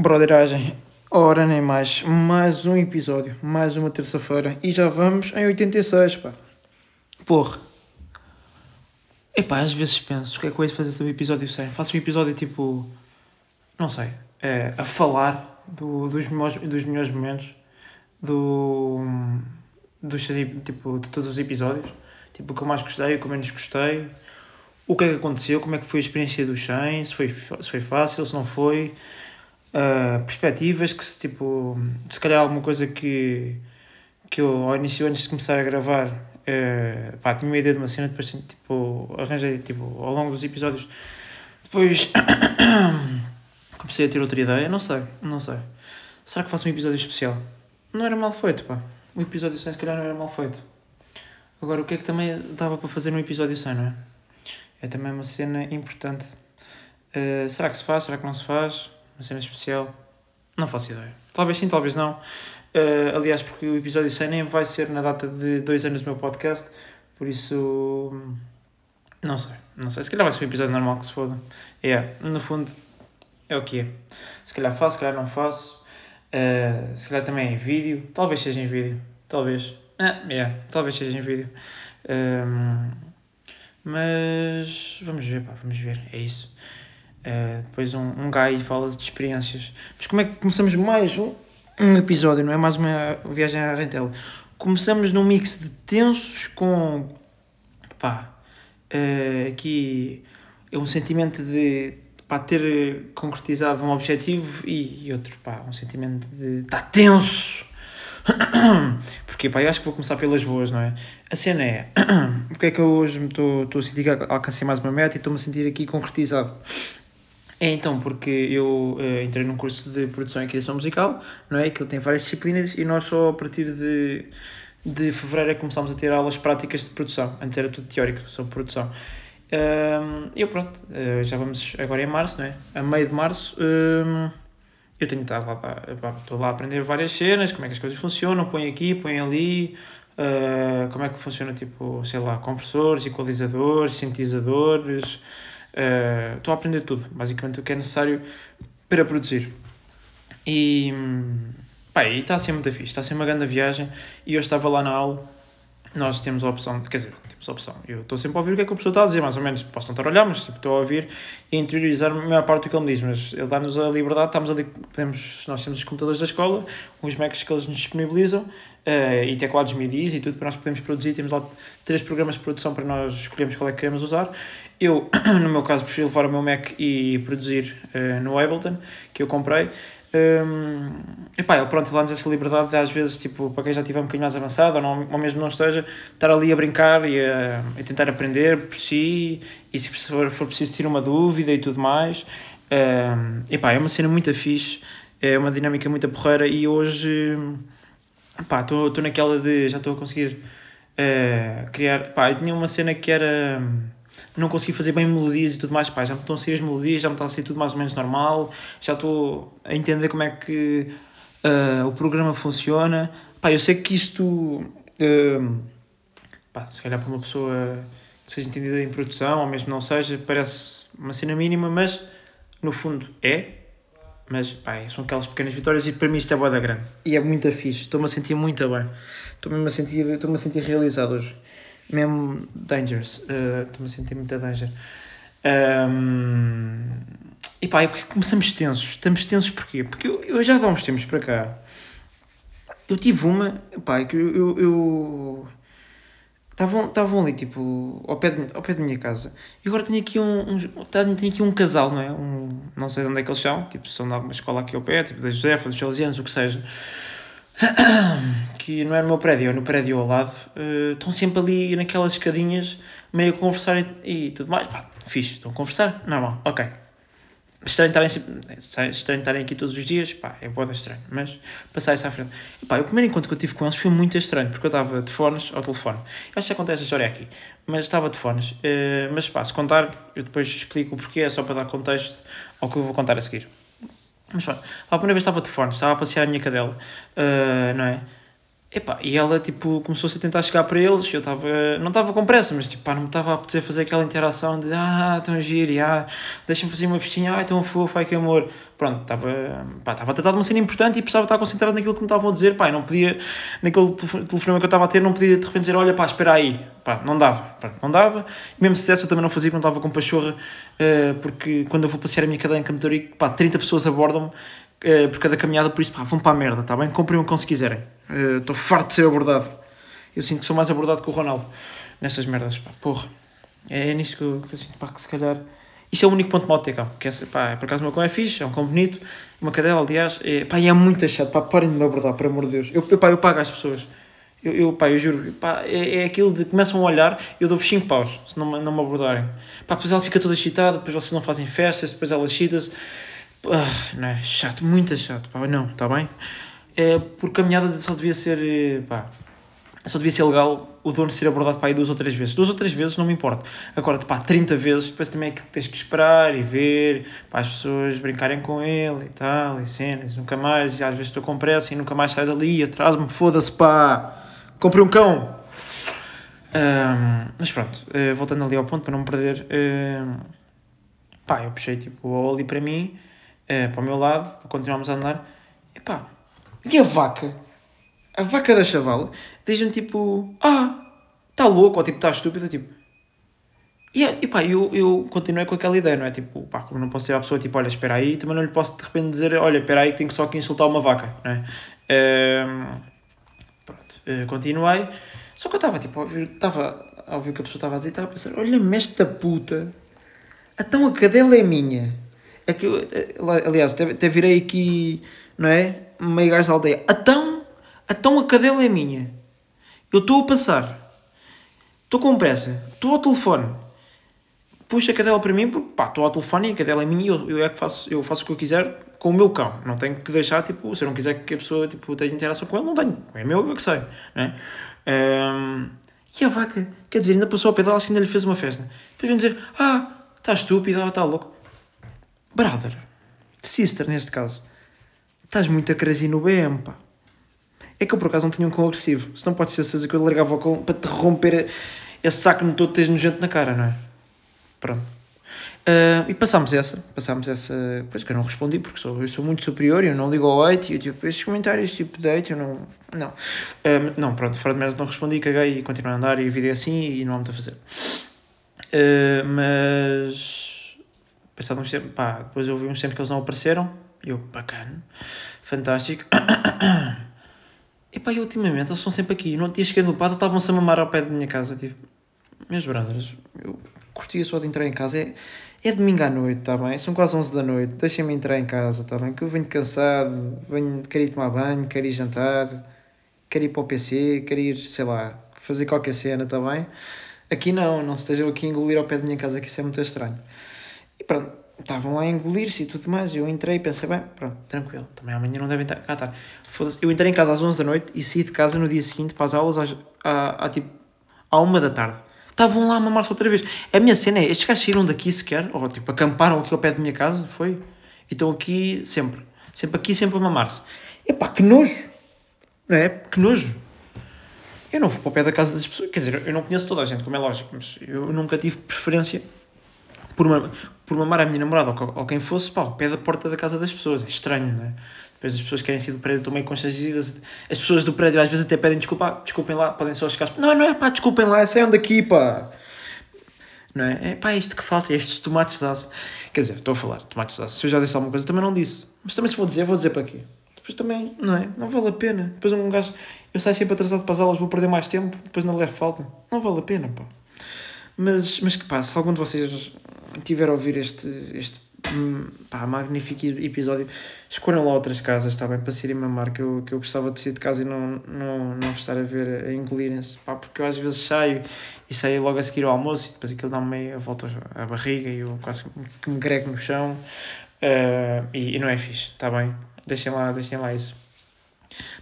Broderagem, ora nem mais, mais um episódio, mais uma terça-feira e já vamos em 86, pá. Porra. Epá, às vezes penso, o que é que eu de fazer o episódio 100? Faço um episódio tipo, não sei, é, a falar do, dos, melhores, dos melhores momentos do, dos, tipo, de todos os episódios. Tipo, o que eu mais gostei, o que eu menos gostei, o que é que aconteceu, como é que foi a experiência do 100, se foi, se foi fácil, se não foi uh, perspectivas que se tipo se calhar alguma coisa que que eu ao início antes de começar a gravar uh, pá, tinha uma ideia de uma cena depois tipo arranjei tipo ao longo dos episódios depois comecei a ter outra ideia não sei não sei. Será que faço um episódio especial? Não era mal feito pá. O episódio 100 se calhar não era mal feito. Agora o que é que também dava para fazer no episódio 100 não é? É também uma cena importante. Uh, será que se faz? Será que não se faz uma cena especial? Não faço ideia. Talvez sim, talvez não. Uh, aliás, porque o episódio 100 nem vai ser na data de dois anos do meu podcast, por isso. Não sei, não sei. Se calhar vai ser um episódio normal que se foda. É, yeah, no fundo, é o que é. Se calhar faço, se calhar não faço. Uh, se calhar também é em vídeo. Talvez seja em vídeo. Talvez. Ah, yeah, talvez seja em vídeo. Um, mas vamos ver, pá, vamos ver. É isso. Uh, depois um, um gajo fala de experiências. Mas como é que começamos mais um, um episódio, não é mais uma viagem à Rentela? Começamos num mix de tensos com. pá. Uh, aqui é um sentimento de pá, ter concretizado um objetivo e, e outro, pá, um sentimento de tá tenso. Porque, pá, eu acho que vou começar pelas boas, não é? A cena é, porque é que eu hoje estou a sentir que alcancei mais uma meta e estou-me a sentir aqui concretizado? É então porque eu uh, entrei num curso de produção e criação musical, não é? Que ele tem várias disciplinas e nós só a partir de, de fevereiro é que começámos a ter aulas práticas de produção. Antes era tudo teórico sobre produção. E eu pronto, uh, já vamos agora em março, não é? A meio de março eu tenho estado lá, estou lá a aprender várias cenas, como é que as coisas funcionam, põe aqui, põe ali, uh, como é que funciona tipo, sei lá, compressores, equalizadores, sintetizadores eh, estou uh, a aprender tudo, basicamente o que é necessário para produzir. E está a ser muito fixe, está a ser uma grande viagem. E eu estava lá na aula, nós temos a opção, quer dizer, temos a opção. Eu estou sempre a ouvir o que é que a pessoa está a dizer, mais ou menos. Posso não estar a olhar, mas tipo, estou a ouvir e interiorizar a maior parte do que ele me diz. Mas ele dá-nos a liberdade, estamos ali, podemos, nós temos os computadores da escola, os Macs que eles nos disponibilizam. Uh, e teclados MIDI e tudo para nós podermos produzir. Temos lá três programas de produção para nós escolhermos qual é que queremos usar. Eu, no meu caso, prefiro levar o meu Mac e produzir uh, no Ableton, que eu comprei. Um, e pá, ele pronto, dá-nos essa liberdade de, às vezes, tipo, para quem já estiver um bocadinho mais avançado ou, não, ou mesmo não esteja, estar ali a brincar e a, a tentar aprender por si e se for, for preciso tirar uma dúvida e tudo mais. Um, e pá, é uma cena muito fixe, é uma dinâmica muito porreira e hoje, pá, estou naquela de, já estou a conseguir uh, criar, pá, eu tinha uma cena que era não consegui fazer bem melodias e tudo mais, pá, já me estão a sair as melodias, já me está a sair tudo mais ou menos normal, já estou a entender como é que uh, o programa funciona. Pá, eu sei que isto, uh, pá, se calhar para uma pessoa que seja entendida em produção, ou mesmo não seja, parece uma cena mínima, mas no fundo é. Mas pá, são aquelas pequenas vitórias e para mim isto é boa da grande. E é muito fixe, estou-me a sentir muito bem. Estou-me a sentir, estou-me a sentir realizado hoje mesmo Dangers. Uh, Estou-me a sentir muita danger. Um, e pá, porque começamos tensos. Estamos tensos porquê? Porque eu, eu já há uns tempos para cá. Eu tive uma. Pá, que eu, eu Estavam, ali, tipo, ao pé, de, ao pé da minha casa. E agora tenho aqui um, um, tenho aqui um casal, não é? Um, não sei de onde é que eles são. Tipo, são de alguma escola aqui ao pé, tipo, da Josefa, dos Salesianos, o que seja. que não é no meu prédio, é no prédio ao lado, uh, estão sempre ali naquelas escadinhas, meio a conversar e, e tudo mais. Pá, fixe, estão a conversar? Normal, ok. Estranho estarem, aqui todos os dias, pá, é boa estranho, mas passar isso à frente. E, pá, o primeiro encontro que eu tive com eles foi muito estranho, porque eu estava de fones ao telefone. Eu acho que já contei essa história aqui, mas estava de fones. Uh, mas pá, se contar, eu depois explico o porquê, é só para dar contexto ao que eu vou contar a seguir. Mas pronto, a primeira vez estava de fone, estava a passear a minha cadela, uh, não é? Epá, e ela, tipo, começou-se a tentar chegar para eles, eu estava, não estava com pressa, mas, tipo, pá, não me estava a poder fazer aquela interação de, ah, tão giro, ah, deixa-me fazer uma festinha, ah, tão fofo, ai que amor. Pronto, estava, pá, estava a tratar de uma cena importante e precisava estar concentrado naquilo que me estavam a dizer, pá, não podia, naquele telefonema que eu estava a ter, não podia de repente dizer, olha, pá, espera aí, pá, não dava, pá, não dava. E mesmo se desse eu também não fazia, não estava com pachorra, uh, porque quando eu vou passear a minha cadeia em Campetorico, pá, 30 pessoas abordam-me, uh, por cada caminhada, por isso, pá, vão para a merda, tá bem? Comprem o que se quiserem. Estou uh, farto de ser abordado. Eu sinto que sou mais abordado que o Ronaldo nessas merdas, pá, porra. É, é que eu, que eu sinto, pá, que se calhar. Isto é o único ponto mau de cão. Que é, pá, por acaso o meu cão é fixe, é um cão bonito, uma cadela, aliás. É, pá, é muito chato, pá, parem de me abordar, por amor de Deus. Eu, eu, pá, eu pago às pessoas. Eu, eu, pá, eu juro, pá, é, é aquilo de começam a olhar, eu dou-vos 5 paus, se não, não me abordarem. Pá, depois ela fica toda excitada, depois vocês não fazem festas, depois ela excita-se. Ah, não é? Chato, muito chato, pá, não, está bem? É, por caminhada só devia ser, eh, pá, só devia ser legal o dono ser abordado para aí duas ou três vezes. Duas ou três vezes não me importa. Agora, pá, 30 vezes, depois também é que tens que esperar e ver, para as pessoas brincarem com ele e tal, e cenas, nunca mais, e às vezes estou com pressa e nunca mais saio dali, atraso-me, foda-se, pá, comprei um cão. Um, mas pronto, uh, voltando ali ao ponto, para não me perder, pá, eu puxei tipo o ali para mim, para o meu lado, para continuarmos a andar, e pá, e a vaca? A vaca da chavala diz-me tipo, ah, está louco, ou tipo, está estúpido, tipo. E, e pá, eu, eu continuei com aquela ideia, não é? Tipo, pá, como não posso ser a pessoa, tipo, olha, espera aí, também não lhe posso de repente dizer, olha, espera aí, tenho só que insultar uma vaca, não é? Um, pronto, uh, continuei. Só que eu estava, tipo, estava a ouvir o que a pessoa estava a dizer, estava a pensar, olha-me esta puta, então a cadela é minha. É que eh, aliás, até, até virei aqui, não é? Meio gajo da aldeia. Então, então a cadela é minha. Eu estou a passar. Estou com pressa. Estou ao telefone. Puxa a cadela para mim porque pá, estou ao telefone e a cadela é minha e eu, eu é que faço, eu faço o que eu quiser com o meu cão. Não tenho que deixar, tipo, se eu não quiser que a pessoa tipo, tenha interação com ele, não tenho. É meu, eu que sei. Né? Um, e a vaca, quer dizer, ainda passou ao pedal, acho que ainda lhe fez uma festa. Depois vem dizer, ah, está estúpido, está louco. Brother, sister neste caso, Estás muito a crazy no BM, pá. É que eu por acaso não tinha um cão agressivo. Se não pode ser certeza que eu largava o cão para te romper esse saco no todo tens nojento na cara, não é? Pronto. Uh, e passámos essa, passámos essa, pois que eu não respondi porque sou, eu sou muito superior, eu não ligo ao hate, e eu tipo, esses comentários tipo de hate, eu não, não, uh, não, pronto, fora de merda não respondi, caguei e continuei a andar e a vida é assim e não há muito a fazer. Uh, mas, passado uns tempos, pá, depois vi uns tempos que eles não apareceram, eu, bacana, fantástico. E pá, e ultimamente eles estão sempre aqui. No dia cheguei no pado, estavam-se a mamar ao pé da minha casa. Tipo, meus brothers, eu curtia só de entrar em casa. É, é domingo à noite, tá bem? São quase 11 da noite. Deixem-me entrar em casa, tá bem? Que eu venho cansado, venho, quero ir tomar banho, quero ir jantar, quero ir para o PC, quero ir, sei lá, fazer qualquer cena, tá bem? Aqui não, não se estejam aqui a engolir ao pé da minha casa, que isso é muito estranho. E pronto, estavam lá a engolir-se e tudo mais. Eu entrei e pensei, bem, pronto, tranquilo, também amanhã não devem estar cá estar. Eu entrei em casa às 11 da noite e saí de casa no dia seguinte para as aulas às, à, à, tipo, à uma da tarde. Estavam lá a mamar-se outra vez. A minha cena é, estes gajos saíram daqui sequer, ou tipo, acamparam aqui ao pé da minha casa, foi? E estão aqui sempre. Sempre aqui, sempre a mamar-se. Epá, que nojo! Não é? Que nojo! Eu não vou para o pé da casa das pessoas. Quer dizer, eu não conheço toda a gente, como é lógico, mas eu nunca tive preferência por, uma, por mamar a minha namorada ou, ou quem fosse, pá, pé da porta da casa das pessoas. É estranho, não é? Depois as pessoas querem sair do prédio, estão meio constrangidas. As pessoas do prédio às vezes até pedem desculpa, desculpem lá, podem só chegar. Não, não é pá, desculpem lá, saiam daqui, pá. Não é? É pá, isto que falta, estes tomates de aço. Quer dizer, estou a falar, tomates de aço. Se eu já disse alguma coisa, também não disse. Mas também se vou dizer, vou dizer para quê? Depois também, não é? Não vale a pena. Depois um gajo, eu saio sempre atrasado para as aulas, vou perder mais tempo, depois não levo falta. Não vale a pena, pá. Mas, mas que pá, se algum de vocês tiver a ouvir este, este pá, magnífico episódio, escolham lá outras casas, está bem? Para se irem mamar, que eu, que eu gostava de sair de casa e não, não, não estar a ver, a engolirem-se, pá, porque eu às vezes saio e saio logo a seguir ao almoço e depois aquilo dá-me meia volta à barriga e eu quase que me grego no chão uh, e, e não é fixe, está bem? Deixem lá, deixem lá isso.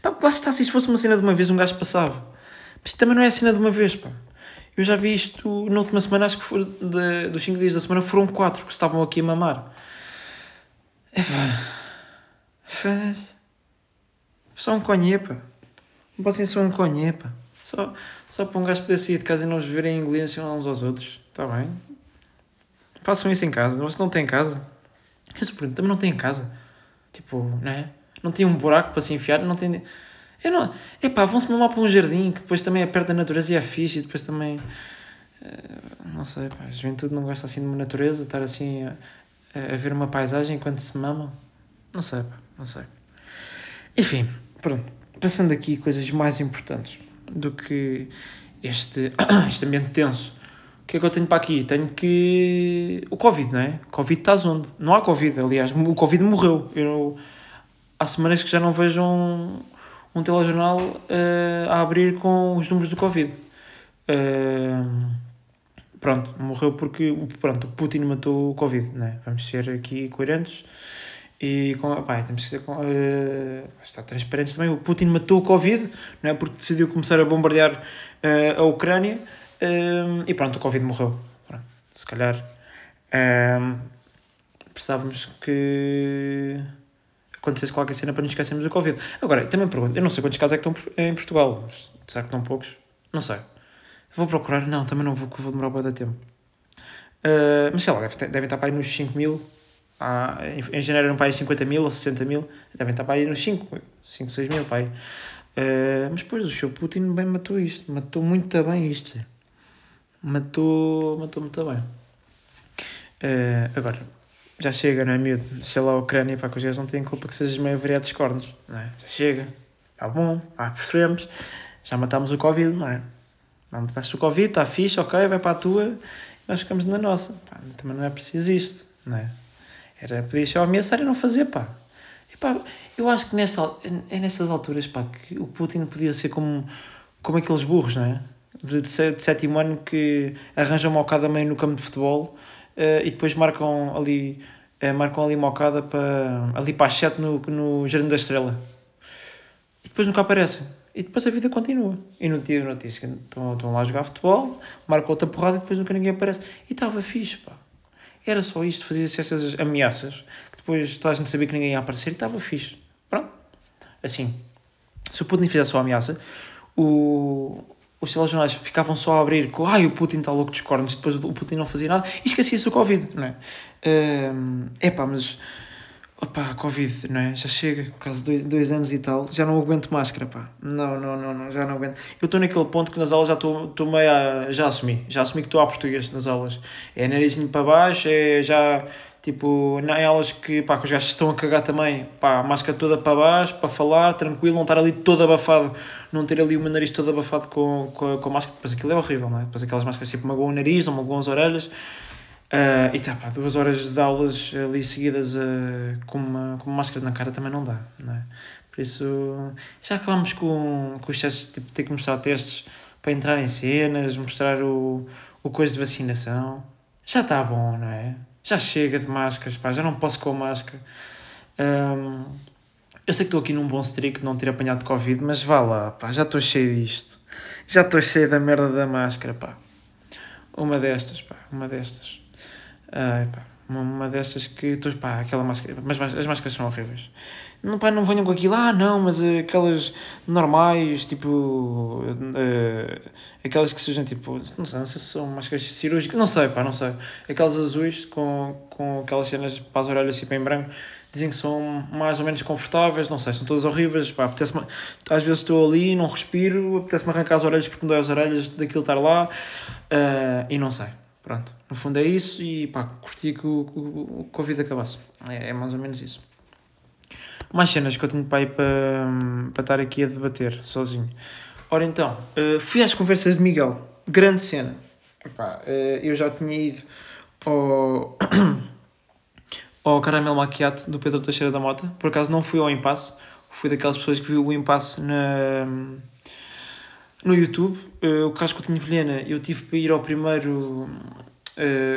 Pá, lá está, se isto fosse uma cena de uma vez, um gajo passava. Mas também não é a cena de uma vez, pá. Eu já vi isto na última semana, acho que foi de, dos 5 dias da semana foram 4 que estavam aqui a mamar. É pá. Faz. Só um conhepa. Passem só um conhé, pá. Só, só para um gajo poder sair de casa e não os verem engolirem uns aos outros. Está bem? Façam isso em casa. Vocês não têm casa? Eu se pergunto, também não têm casa. Tipo, não é? Não tem um buraco para se enfiar, não tem. Eu não. Epá, vão-se lá para um jardim que depois também é perto da natureza e é fixe e depois também. Uh, não sei, pá, a juventude não gosta assim de uma natureza, estar assim a, a ver uma paisagem enquanto se mamam. Não sei, pá, não sei. Enfim, pronto. Passando aqui coisas mais importantes do que este, este ambiente tenso. O que é que eu tenho para aqui? Tenho que. O Covid, não é? Covid está onde? Não há Covid, aliás. O Covid morreu. Eu... Há semanas que já não vejo um, um telejornal uh, a abrir com os números do Covid. Uh, pronto, morreu porque pronto, Putin matou o Covid, não é? Vamos ser aqui coerentes e com, pá, temos que ser com, uh, está transparentes também. O Putin matou o Covid, não é? Porque decidiu começar a bombardear uh, a Ucrânia e pronto, o Covid morreu. Pronto, se calhar precisávamos que acontecesse qualquer cena para nos esquecermos do Covid. Agora, também pergunto, eu não sei quantos casos é que estão em Portugal, mas será que estão poucos? Não sei. Vou procurar, não, também não vou, vou demorar bom tempo. mas sei lá, devem deve estar para aí nos 5 mil Há, em, em janeiro eram para aí 50 mil ou 60 mil, devem estar para aí nos 5, 5, 6 mil, aí. Uh, mas depois o seu Putin bem matou isto, matou muito bem isto. Matou, matou muito bem. Uh, agora, já chega, não é miúdo? Sei lá, a Ucrânia, para que os gajos não têm culpa que sejas meio variado dos cornos, não é? Já chega, está bom, ah, preferimos, já matámos o Covid, não é? Não mataste o Covid, está fixe, ok, vai para a tua, nós ficamos na nossa. Pá, também não é preciso isto, não é? Era, podia só ameaçar e não fazer, pá. E, pá eu acho que nesta, é nessas alturas, pá, que o Putin podia ser como, como aqueles burros, não é? De, de, sétimo ano que arranjam uma ocada meio no campo de futebol e depois marcam ali, uh, marcam ali uma ocada para, ali para as sete no, no Jardim da Estrela. E depois nunca aparecem. E depois a vida continua. E no dia notícia estão, estão lá a jogar futebol, marcam outra porrada e depois nunca ninguém aparece. E estava fixe, pá. Era só isto, fazia-se estas ameaças, que depois toda a gente sabia que ninguém ia aparecer e estava fixe. Pronto. Assim, se o Putin fizesse só ameaça, o, os telejornais ficavam só a abrir com ai, o Putin está louco dos cornos, depois o Putin não fazia nada e esquecia-se do Covid, não é? É pá, mas opá, Covid, não é? Já chega, quase dois, dois anos e tal, já não aguento máscara, pá. Não, não, não, não já não aguento. Eu estou naquele ponto que nas aulas já estou meio a. Já assumi, já assumi que estou a português nas aulas. É narizinho para baixo, é já. Tipo, em aulas que, pá, que os gajos estão a cagar também, pá, máscara toda para baixo, para falar, tranquilo, não estar ali todo abafado, não ter ali o meu nariz todo abafado com, com, com a máscara, depois aquilo é horrível, não é? Depois aquelas máscaras tipo magoam o nariz, ou magoam as orelhas, Uh, e tá, pá, duas horas de aulas ali seguidas uh, com, uma, com uma máscara na cara também não dá, não é? Por isso, já acabamos com, com os testes, tipo, ter que mostrar testes para entrar em cenas, mostrar o, o coisa de vacinação. Já está bom, não é? Já chega de máscaras, pá, já não posso com a máscara. Um, eu sei que estou aqui num bom streak não ter apanhado Covid, mas vá lá, pá, já estou cheio disto. Já estou cheio da merda da máscara, pá. Uma destas, pá, uma destas. Uh, pá, uma, destas que tu, pá, aquela máscara, mas as máscaras são horríveis. Não, pá, não venham com aquilo, ah, não, mas aquelas normais, tipo, uh, aquelas que sejam tipo, não sei, não sei se são máscaras cirúrgicas, não sei, pá, não sei. Aquelas azuis com, com aquelas cenas para as orelhas tipo em branco, dizem que são mais ou menos confortáveis, não sei, são todas horríveis, pá, apetece às vezes estou ali, não respiro, apetece-me arrancar as orelhas porque me dói as orelhas daquilo estar lá, uh, e não sei. Pronto, no fundo é isso e pá, curti que o, o, o Covid acabasse. É, é mais ou menos isso. Mais cenas que eu tenho para ir para, para estar aqui a debater sozinho. Ora então, uh, fui às conversas de Miguel. Grande cena. Epá, uh, eu já tinha ido ao, ao Caramelo Maquiato do Pedro Teixeira da Mota. Por acaso não fui ao impasse. Fui daquelas pessoas que viu o impasse na, no YouTube. Uh, o Casco Tinho Vilhena, eu tive para ir ao primeiro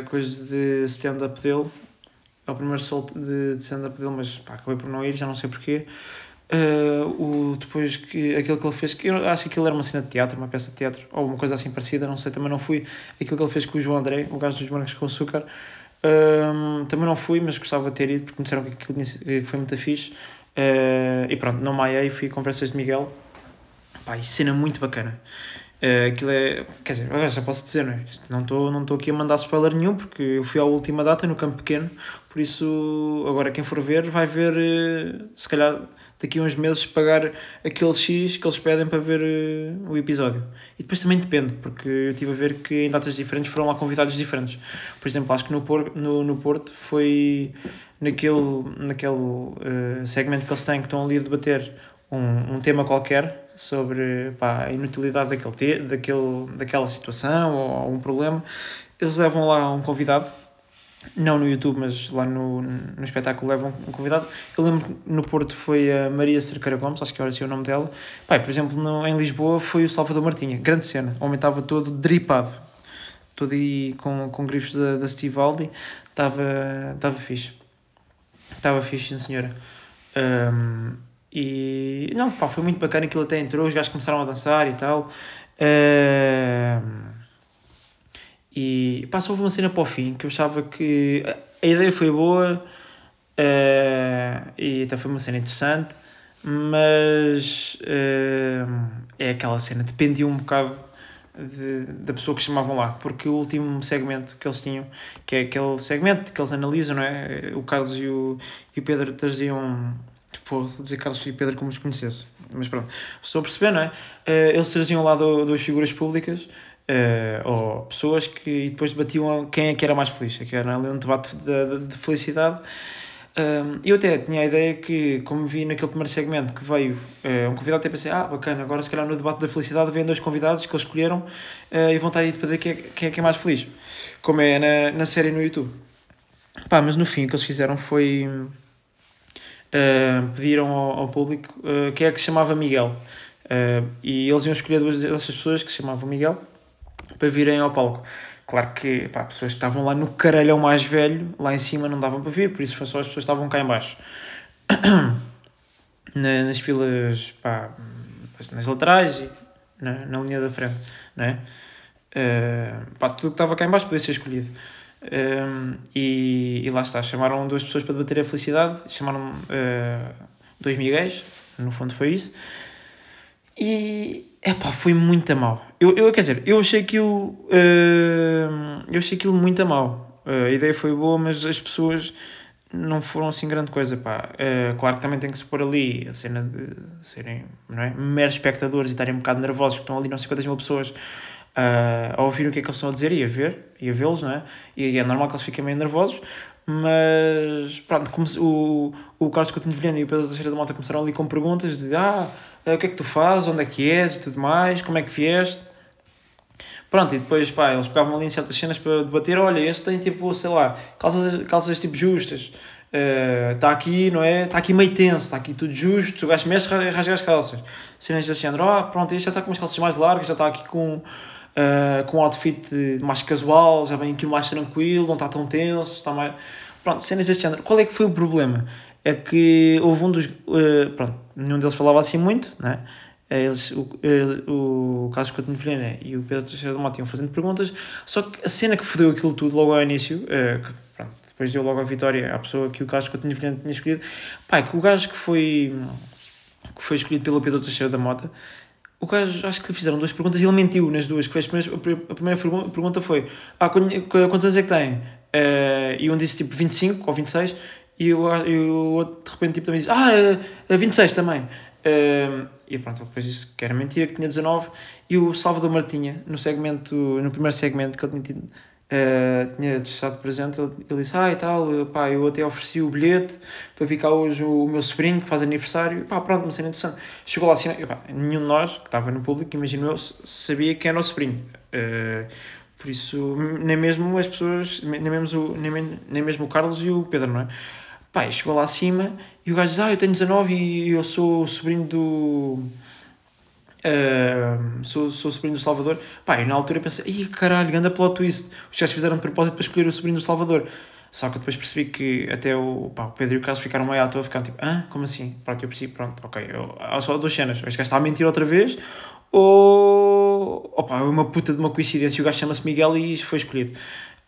coisa de stand-up dele, ao primeiro sol de, de stand-up dele, mas pá, acabei por não ir, já não sei porquê. Uh, o, depois que aquilo que ele fez, que eu acho que aquilo era uma cena de teatro, uma peça de teatro, ou uma coisa assim parecida, não sei, também não fui. Aquilo que ele fez com o João André, o gajo dos Brancos com Açúcar, uh, também não fui, mas gostava de ter ido, porque me disseram que aquilo foi muito fixe. Uh, e pronto, não maiei, fui a conversas de Miguel, pá, e cena muito bacana. Uh, aquilo é, quer dizer, agora já posso dizer, não é? Não estou não aqui a mandar spoiler nenhum, porque eu fui à última data no Campo Pequeno, por isso agora quem for ver vai ver, uh, se calhar daqui a uns meses pagar aquele X que eles pedem para ver uh, o episódio. E depois também depende, porque eu estive a ver que em datas diferentes foram lá convidados diferentes. Por exemplo, acho que no, Por, no, no Porto foi naquele, naquele segmento que eles têm que estão ali a debater um, um tema qualquer sobre pá, a inutilidade daquele, te, daquele, daquela situação ou algum problema, eles levam lá um convidado não no YouTube, mas lá no, no espetáculo levam um convidado. Eu lembro que no Porto foi a Maria Cerqueira Gomes, acho que era assim o nome dela. Pai, por exemplo, no, em Lisboa foi o Salvador Martinha, grande cena. Estava todo dripado, todo aí com, com grifos da, da Stivaldi, estava, fixe. Estava fixe, senhora. Um, e não, pá, foi muito bacana aquilo até entrou, os gajos começaram a dançar e tal. Um, e houve uma cena para o fim que eu achava que a ideia foi boa uh, e até foi uma cena interessante, mas uh, é aquela cena, dependia um bocado de, da pessoa que chamavam lá, porque o último segmento que eles tinham, que é aquele segmento que eles analisam, não é? O Carlos e o, e o Pedro traziam. Vou dizer Carlos e Pedro como os conhecesse, mas pronto, estou a perceber, não é? Uh, eles traziam lá duas figuras públicas uh, ou pessoas que e depois debatiam quem é que era mais feliz, que era ali um debate de, de, de felicidade. Um, eu até tinha a ideia que, como vi naquele primeiro segmento que veio um convidado, até pensei, ah, bacana, agora se calhar no debate da felicidade vêm dois convidados que eles escolheram e vão estar aí para ver é, quem é que é mais feliz, como é na, na série no YouTube. Pá, mas no fim o que eles fizeram foi uh, pediram ao, ao público quem é que se chamava Miguel. e eles iam escolher duas dessas pessoas que se chamavam Miguel para virem ao palco. Claro que pá, pessoas que estavam lá no caralhão mais velho, lá em cima não davam para vir, por isso foi só as pessoas que estavam cá em baixo. nas filas, pá, nas laterais e na, na linha da frente, né? Uh, pá, tudo que estava cá em baixo podia ser escolhido. Um, e, e lá está, chamaram duas pessoas para debater a felicidade, chamaram uh, dois miguéis, no fundo foi isso. E é pá, foi muito a mal. Eu, eu, quer dizer, eu achei aquilo. Uh, eu achei aquilo muito a mal. Uh, a ideia foi boa, mas as pessoas não foram assim grande coisa, pá. Uh, claro que também tem que se pôr ali a cena de serem, não é? Meros espectadores e estarem um bocado nervosos, porque estão ali não sei quantas mil pessoas a ouvir o que é que eles estão a dizer e a ver, e a vê-los, não é? E é normal que eles fiquem meio nervosos, mas pronto, como o, o Carlos Coutinho Vilhena e o Pedro Teixeira da Mota começaram ali com perguntas de ah uh, o que é que tu fazes, onde é que és e tudo mais, como é que vieste. Pronto, e depois, pá, eles pegavam ali em certas cenas para debater, olha, este tem tipo, sei lá, calças, calças tipo justas, está uh, aqui, não é? Está aqui meio tenso, está aqui tudo justo, o gajo mexe, rasga as calças. Cenas desse género, oh, pronto, este já está com umas calças mais largas, já está aqui com, uh, com um outfit mais casual, já vem aqui mais tranquilo, não está tão tenso, está mais... Pronto, cenas desse género. Qual é que foi o problema? É que houve um dos... Uh, pronto, nenhum deles falava assim muito, né? Eles, o, o Carlos Coutinho Vilhena e o Pedro Teixeira do Mato iam fazendo perguntas, só que a cena que fodeu aquilo tudo logo ao início, uh, que, pronto, depois deu logo a vitória à pessoa que o Carlos Coutinho Vilhena tinha escolhido, pá, é que o gajo que foi, que foi escolhido pelo Pedro Teixeira da Mota, o gajo, acho que lhe fizeram duas perguntas e ele mentiu nas duas. Que foi a primeira pergunta foi: ah, quantos anos é que tem? Uh, e um disse tipo 25 ou 26 e o, e o outro de repente tipo, também diz, ah, a 26 também. Uh, e pronto, depois disse que era mentira, que tinha 19. E o Salvador Martinha, no segmento, no primeiro segmento que ele tinha tido, uh, tinha estado presente, ele, disse, ah e tal, pá, eu até ofereci o bilhete para cá hoje o, o meu sobrinho que faz aniversário. Pá, pronto, uma cena interessante. Chegou lá assim, pá, nenhum de nós, que estava no público, imagino eu, sabia quem era o sobrinho. Uh, por isso, nem mesmo as pessoas, nem mesmo, nem, nem mesmo o Carlos e o Pedro, não é? Pá, chegou lá acima e o gajo diz: Ah, eu tenho 19 e eu sou o sobrinho do. Sou, sou o sobrinho do Salvador. Pá, e na altura eu pensei: Ih, caralho, anda plot twist. Os gajos fizeram de propósito para escolher o sobrinho do Salvador. Só que depois percebi que até o, pá, o Pedro e o Carlos ficaram meio à toa, ficaram tipo: Ah, como assim? Pronto, eu percebi, pronto, ok. Eu, há só duas cenas: este gajo está a mentir outra vez ou. Opa, é uma puta de uma coincidência. O gajo chama-se Miguel e foi escolhido.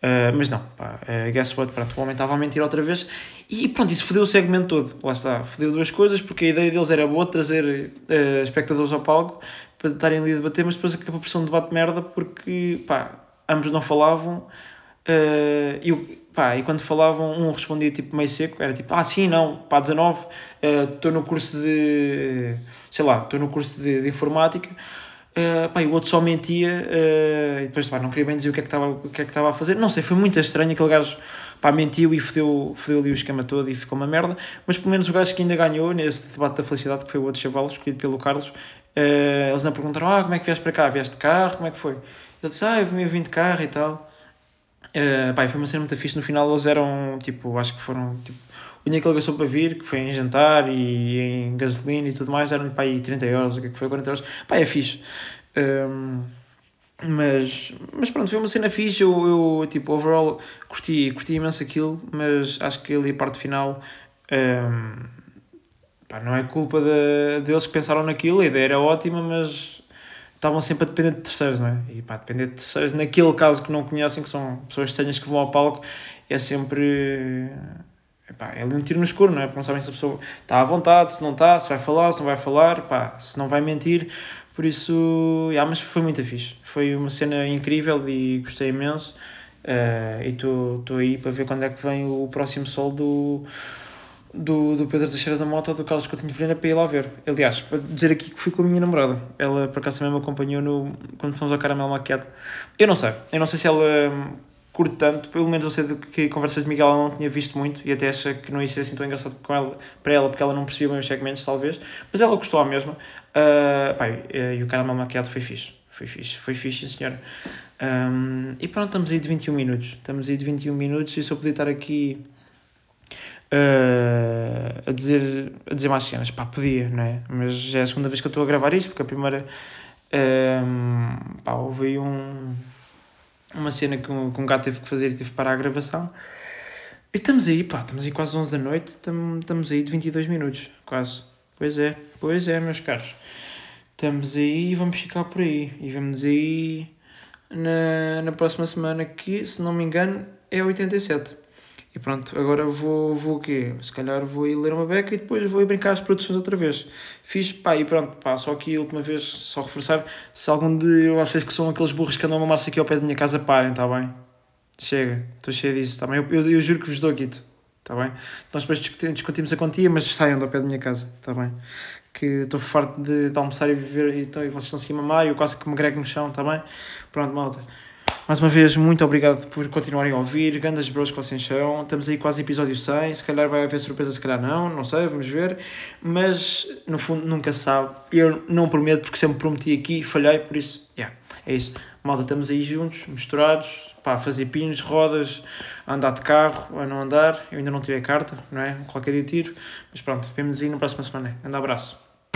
Uh, mas não, pá, uh, guess what, pronto, o homem estava a mentir outra vez e pronto, isso fodeu o segmento todo. Lá está, fodeu duas coisas, porque a ideia deles era boa, trazer uh, espectadores ao palco para estarem ali a debater, mas depois acabou por ser um debate de merda porque, pá, ambos não falavam uh, e, pá, e quando falavam, um respondia tipo meio seco, era tipo, ah, sim, não, pá, 19, estou uh, no curso de, sei lá, estou no curso de, de informática, uh, pá, e o outro só mentia, uh, e depois, pá, não queria bem dizer o que é que estava, é que a fazer, não sei, foi muito estranho aquele gajo pá, mentiu e fodeu, fodeu ali o esquema todo e ficou uma merda. Mas pelo menos o gajo que ainda ganhou nesse debate da felicidade, que foi o outro chaval, escolhido pelo Carlos, uh, eles não perguntaram: Ah, como é que vieste para cá? Vieste de carro? Como é que foi? Ele disse: Ah, eu vim de carro e tal. Uh, pá, foi uma cena muito fixe. No final eles eram, tipo, acho que foram, tipo, o dinheiro que ele gastou para vir, que foi em jantar e em gasolina e tudo mais, eram pá, aí 30 euros, o que é que foi, 40 euros. Pá, é fixe. Ehm, mas, mas pronto, foi uma cena fixe. Eu, eu tipo, overall, curti, curti imenso aquilo, mas acho que ali a parte final. Um, pá, não é culpa de, deles que pensaram naquilo, a ideia era ótima, mas estavam sempre a depender de terceiros, não é? E pá, depender de terceiros, naquele caso que não conhecem, que são pessoas estranhas que vão ao palco, é sempre. Epá, é ali um tiro no escuro, não é? Porque não sabem se a pessoa está à vontade, se não está, se vai falar, se não vai falar, pá, se não vai mentir. Por isso, yeah, mas foi muito fixe. Foi uma cena incrível e gostei imenso. Uh, e estou aí para ver quando é que vem o próximo sol do, do, do Pedro Teixeira da Mota ou do Carlos Coutinho Vilhena para ir lá ver. Aliás, para dizer aqui que fui com a minha namorada. Ela por acaso também me acompanhou no, quando fomos ao caramelo maquiado. Eu não sei. Eu não sei se ela hum, curte tanto. Pelo menos eu sei de que conversas de Miguel ela não tinha visto muito e até acha que não ia ser assim tão engraçado com ela, para ela porque ela não percebia bem os segmentos, talvez. Mas ela gostou à mesma. Uh, pá, e o caramelo maquiado foi fixe. Foi fixe, foi fixe, senhor. Um, e pronto, estamos aí de 21 minutos. Estamos aí de 21 minutos e só podia estar aqui uh, a, dizer, a dizer mais cenas. Pá, podia, não é? Mas já é a segunda vez que eu estou a gravar isto, porque a primeira. Um, pá, houve um, uma cena que um, que um gato teve que fazer e teve que parar a gravação. E estamos aí, pá, estamos aí quase 11 da noite, estamos aí de 22 minutos, quase. Pois é, pois é, meus caros. Estamos aí e vamos ficar por aí. E vamos aí na, na próxima semana que, se não me engano, é 87. E pronto, agora vou, vou o quê? Se calhar vou ir ler uma beca e depois vou ir brincar as produções outra vez. Fiz, pá, e pronto, pá, só aqui a última vez, só reforçar, se algum de acho que são aqueles burros que andam a mamar-se aqui ao pé da minha casa, parem, está bem? Chega, estou cheio disso, está bem? Eu, eu, eu, juro que vos dou aqui, está bem? Nós depois discutimos, a quantia, mas saiam do pé da minha casa, está bem? que estou farto de, de, almoçar e viver e, então, e vocês estão assim a mamar e eu quase que me grego no chão, está bem? Pronto, malta. Mais uma vez, muito obrigado por continuarem a ouvir. Grandes bros que vocês são. Estamos aí quase episódio 100. Se calhar vai haver surpresa, se calhar não. Não sei, vamos ver. Mas, no fundo, nunca se sabe. Eu não prometo porque sempre prometi aqui e falhei. Por isso, yeah, é isso. Malta, estamos aí juntos, misturados. Pá, fazer pinos, rodas, andar de carro, a não andar. Eu ainda não tirei a carta, não é? Qualquer dia tiro. Mas pronto, vemos aí na próxima semana. Um abraço.